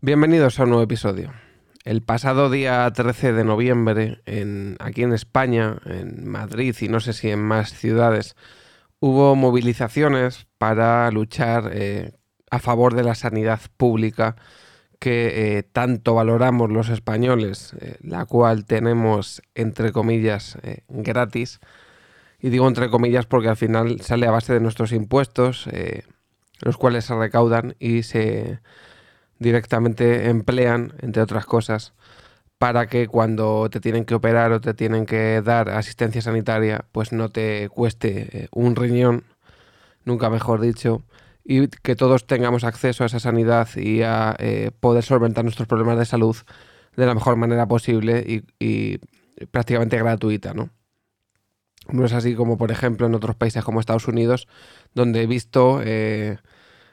Bienvenidos a un nuevo episodio. El pasado día 13 de noviembre, aquí en España, en Madrid y no sé si en más ciudades, hubo movilizaciones para luchar eh, a favor de la sanidad pública que eh, tanto valoramos los españoles, eh, la cual tenemos, entre comillas, gratis. Y digo entre comillas porque al final sale a base de nuestros impuestos, los cuales se recaudan y se directamente emplean, entre otras cosas, para que cuando te tienen que operar o te tienen que dar asistencia sanitaria, pues no te cueste eh, un riñón, nunca mejor dicho, y que todos tengamos acceso a esa sanidad y a eh, poder solventar nuestros problemas de salud de la mejor manera posible y, prácticamente gratuita, ¿no? No es así como, por ejemplo, en otros países como Estados Unidos, donde he visto eh,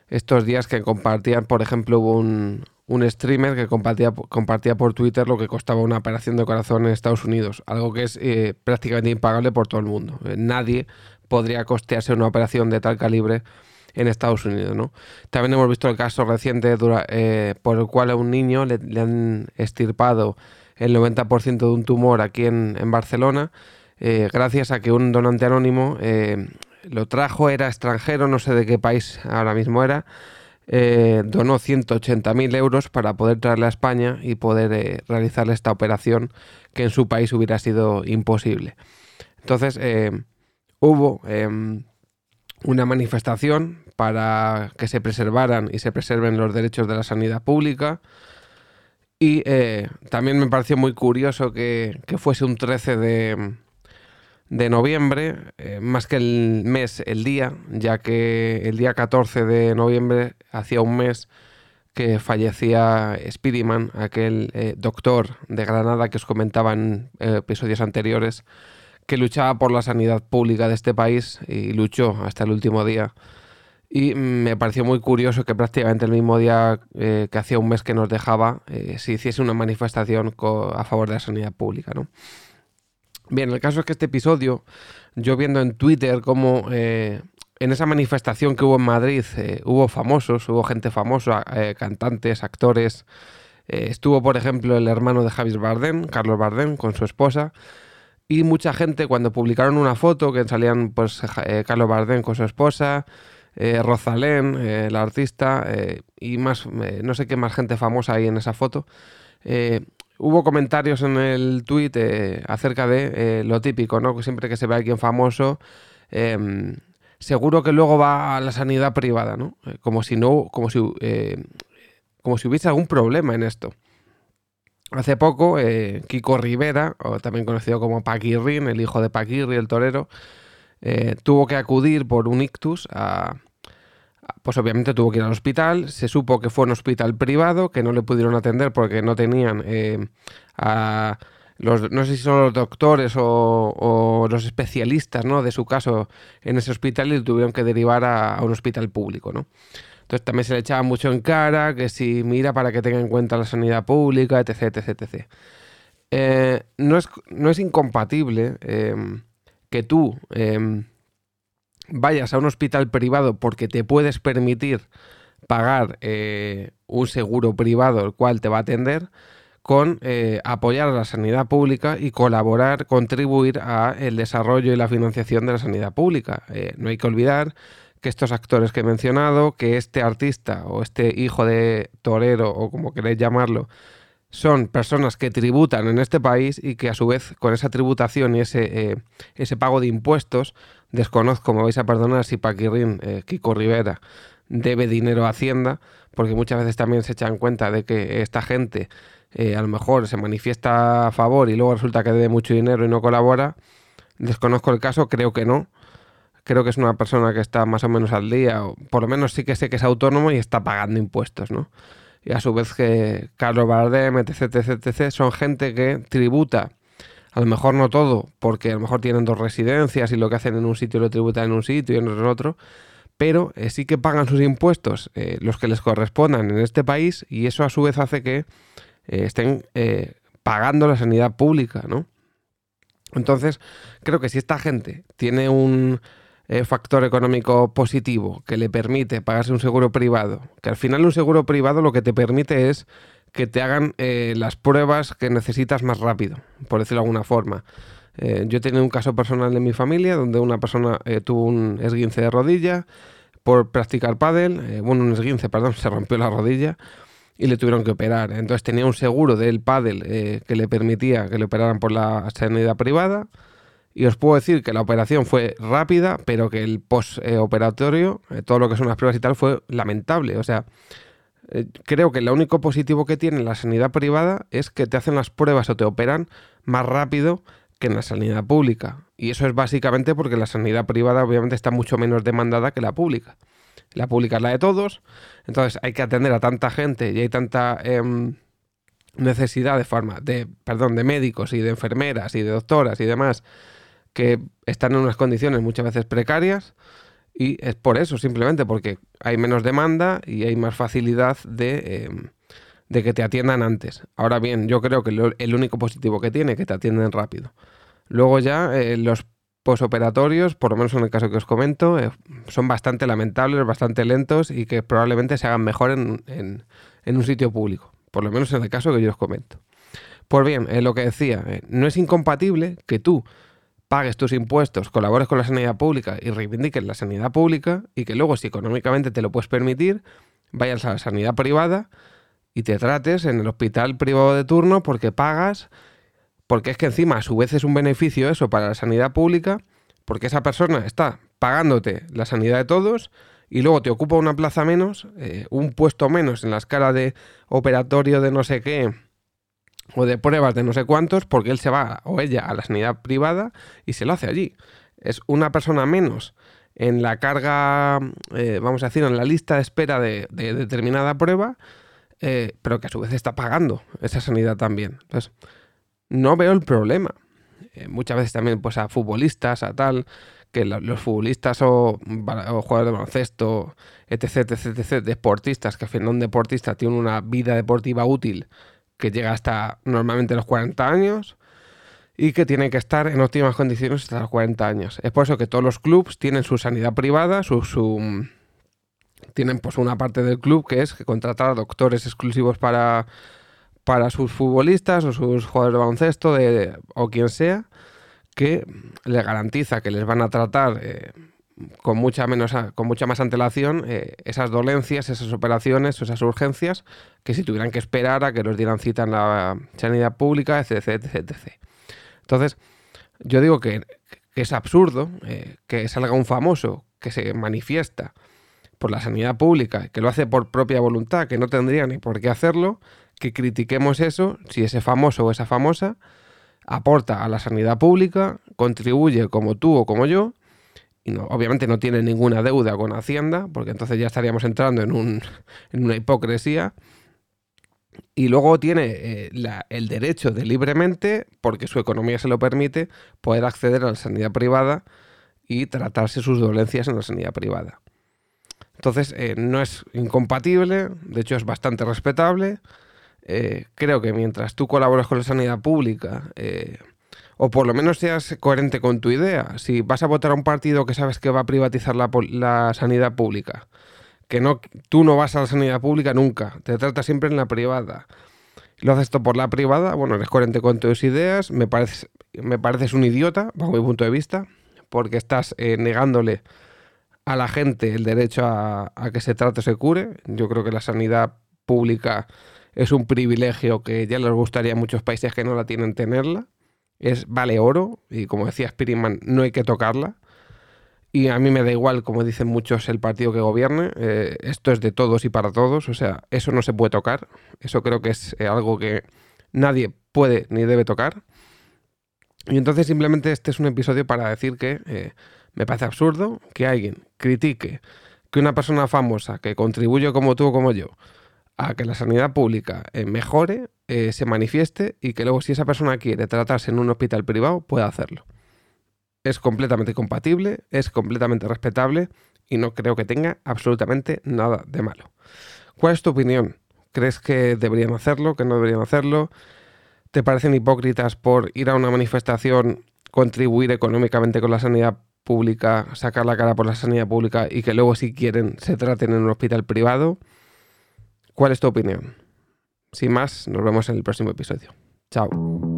estos días que compartían, por ejemplo, hubo un, streamer que compartía, compartía por Twitter lo que costaba una operación de corazón en Estados Unidos, algo que es eh, prácticamente impagable por todo el mundo. Nadie podría costearse una operación de tal calibre en Estados Unidos. También hemos visto el caso reciente eh, por el cual a un niño le, han estirpado el 90% de un tumor aquí en, Barcelona, gracias a que un donante anónimo lo trajo, era extranjero, no sé de qué país ahora mismo era, eh, donó 180.000 euros para poder traerle a España y poder eh, realizar esta operación que en su país hubiera sido imposible. Entonces eh, hubo em, una manifestación para que se preservaran y se preserven los derechos de la sanidad pública. Y también me pareció muy curioso que fuese un 13 de, de noviembre, eh, más que el mes, el día, ya que el día 14 de noviembre hacía un mes que fallecía Spiderman, aquel eh, doctor de Granada que os comentaba en eh, episodios anteriores, que luchaba por la sanidad pública de este país y luchó hasta el último día. Y me pareció muy curioso que prácticamente el mismo día que hacía un mes que nos dejaba, se hiciese una manifestación a favor de la sanidad pública. ¿no? Bien, el caso es que este episodio, yo viendo en Twitter cómo eh, en esa manifestación que hubo en Madrid eh, hubo famosos, hubo gente famosa, eh, cantantes, actores. estuvo, por ejemplo, el hermano de Javier Bardem, Carlos Bardem, con su esposa. Y mucha gente, cuando publicaron una foto que salían pues, Carlos Bardem con su esposa, Rosalén, la artista, y más, no sé qué más gente famosa hay en esa foto, Hubo comentarios en el tweet eh, acerca de eh, lo típico, ¿no? Siempre que se ve a alguien famoso, em, seguro que luego va a la sanidad privada, ¿no? Eh, como si no, como si, como si hubiese algún problema en esto. Hace poco, Kiko Rivera, o también conocido como Paquirrin, el hijo de Paquirri, el torero, tuvo que acudir por un ictus a, pues obviamente tuvo que ir al hospital. Se supo que fue un hospital privado, que no le pudieron atender porque no tenían eh, a los, no sé si son los doctores o, los especialistas ¿no? de su caso en ese hospital y tuvieron que derivar a, un hospital público. ¿no? Entonces también se le echaba mucho en cara que si mira para que tenga en cuenta la sanidad pública, etc. etc, etc. Eh, no, es, incompatible eh, que tú vayas a un hospital privado porque te puedes permitir pagar eh, un seguro privado el cual te va a atender, con eh, apoyar a la sanidad pública y colaborar, contribuir a el desarrollo y la financiación de la sanidad pública. No hay que olvidar que estos actores que he mencionado, que este artista o este hijo de torero o como queréis llamarlo, son personas que tributan en este país y que a su vez con esa tributación y ese, ese pago de impuestos Desconozco, me vais a perdonar si Paquirrin, eh, Kiko Rivera, debe dinero a Hacienda, porque muchas veces también se echan cuenta de que esta gente eh, a lo mejor se manifiesta a favor y luego resulta que debe mucho dinero y no colabora. Desconozco el caso, creo que no. Creo que es una persona que está más o menos al día, o por lo menos sí que sé que es autónomo y está pagando impuestos, ¿no? Y a su vez que Carlos Bardem, etc, etc, etc, son gente que tributa a lo mejor no todo, porque a lo mejor tienen dos residencias y lo que hacen en un sitio lo tributan en un sitio y en otro pero eh, sí que pagan sus impuestos eh, los que les correspondan en este país y eso a su vez hace que eh, estén pagando la sanidad pública, ¿no? Entonces, creo que si esta gente tiene un factor económico positivo que le permite pagarse un seguro privado, que al final un seguro privado lo que te permite es que te hagan las pruebas que necesitas más rápido, por decirlo de alguna forma. Eh, yo he tenido un caso personal en mi familia donde una persona eh, tuvo un esguince de rodilla por practicar pádel, eh, bueno, un esguince, perdón, se rompió la rodilla y le tuvieron que operar. Entonces tenía un seguro del pádel que le permitía que le operaran por la sanidad privada. Y os puedo decir que la operación fue rápida, pero que el postoperatorio, todo lo que son las pruebas y tal, fue lamentable. O sea, creo que lo único positivo que tiene la sanidad privada es que te hacen las pruebas o te operan más rápido que en la sanidad pública. Y eso es básicamente porque la sanidad privada obviamente está mucho menos demandada que la pública. La pública es la de todos, entonces hay que atender a tanta gente y hay tanta em, necesidad de, farma, de, perdón, de médicos y de enfermeras y de doctoras y demás que están en unas condiciones muchas veces precarias y es por eso, simplemente porque hay menos demanda y hay más facilidad de... Em, de que te atiendan antes. Ahora bien, yo creo que el único positivo que tiene es que te atienden rápido. Luego ya eh, los posoperatorios, por lo menos en el caso que os comento, eh, son bastante lamentables, bastante lentos y que probablemente se hagan mejor en, un sitio público. Por lo menos en el caso que yo os comento. Pues bien, eh, lo que decía, no es incompatible que tú pagues tus impuestos, colabores con la sanidad pública y reivindiques la sanidad pública y que luego si económicamente te lo puedes permitir, vayas a la sanidad privada y te trates en el hospital privado de turno porque pagas, porque es que encima a su vez es un beneficio eso para la sanidad pública, porque esa persona está pagándote la sanidad de todos y luego te ocupa una plaza menos, eh, un puesto menos en la escala de operatorio de no sé qué o de pruebas de no sé cuántos, porque él se va o ella a la sanidad privada y se lo hace allí. Es una persona menos en la carga, eh, vamos a decir, en la lista de espera de determinada prueba eh, pero que a su vez está pagando esa sanidad también. Entonces, no veo el problema. Eh, muchas veces también pues a futbolistas, a tal, que los futbolistas o, jugadores de baloncesto, etc, etc, etc, deportistas, que al final un deportista tiene una vida deportiva útil que llega hasta normalmente los 40 años y que tiene que estar en óptimas condiciones hasta los 40 años. Es por eso que todos los clubes tienen su sanidad privada, su tienen pues una parte del club que es contratar doctores exclusivos para, para sus futbolistas o sus jugadores de baloncesto de, o quien sea, que le garantiza que les van a tratar eh, con, mucha menos, con mucha más antelación eh, esas dolencias, esas operaciones, esas urgencias, que si tuvieran que esperar a que los dieran cita en la sanidad pública, etc. etc, etc. Entonces, yo digo que, es absurdo eh, que salga un famoso que se manifiesta por la sanidad pública, que lo hace por propia voluntad, que no tendría ni por qué hacerlo, que critiquemos eso si ese famoso o esa famosa aporta a la sanidad pública, contribuye como tú o como yo, y no, obviamente no tiene ninguna deuda con Hacienda, porque entonces ya estaríamos entrando en, un, en una hipocresía, y luego tiene eh, el derecho de libremente, porque su economía se lo permite, poder acceder a la sanidad privada y tratarse sus dolencias en la sanidad privada. Entonces, eh, no es incompatible, de hecho es bastante respetable. Eh, creo que mientras tú colabores con la sanidad pública, eh, o por lo menos seas coherente con tu idea, si vas a votar a un partido que sabes que va a privatizar la, sanidad pública, que no, tú no vas a la sanidad pública nunca, te tratas siempre en la privada. Lo haces esto por la privada, bueno, eres coherente con tus ideas, me, parece, me pareces un idiota, bajo mi punto de vista, porque estás negándole a la gente el derecho a, que se trate se cure. Yo creo que la sanidad pública es un privilegio que ya les gustaría a muchos países que no la tienen tenerla. Es vale oro y como decía Spiritman, no hay que tocarla. Y a mí me da igual, como dicen muchos, el partido que gobierne. Eh, esto es de todos y para todos. O sea, eso no se puede tocar. Eso creo que es eh, algo que nadie puede ni debe tocar. Y entonces simplemente este es un episodio para decir que eh, me parece absurdo que alguien critique que una persona famosa que contribuye como tú o como yo a que la sanidad pública eh, mejore, eh, se manifieste y que luego si esa persona quiere tratarse en un hospital privado pueda hacerlo. Es completamente compatible, es completamente respetable y no creo que tenga absolutamente nada de malo. ¿Cuál es tu opinión? ¿Crees que deberían hacerlo, que no deberían hacerlo? ¿Te parecen hipócritas por ir a una manifestación, contribuir económicamente con la sanidad pública, sacar la cara por la sanidad pública y que luego si quieren se traten en un hospital privado? ¿Cuál es tu opinión? Sin más, nos vemos en el próximo episodio. Chao.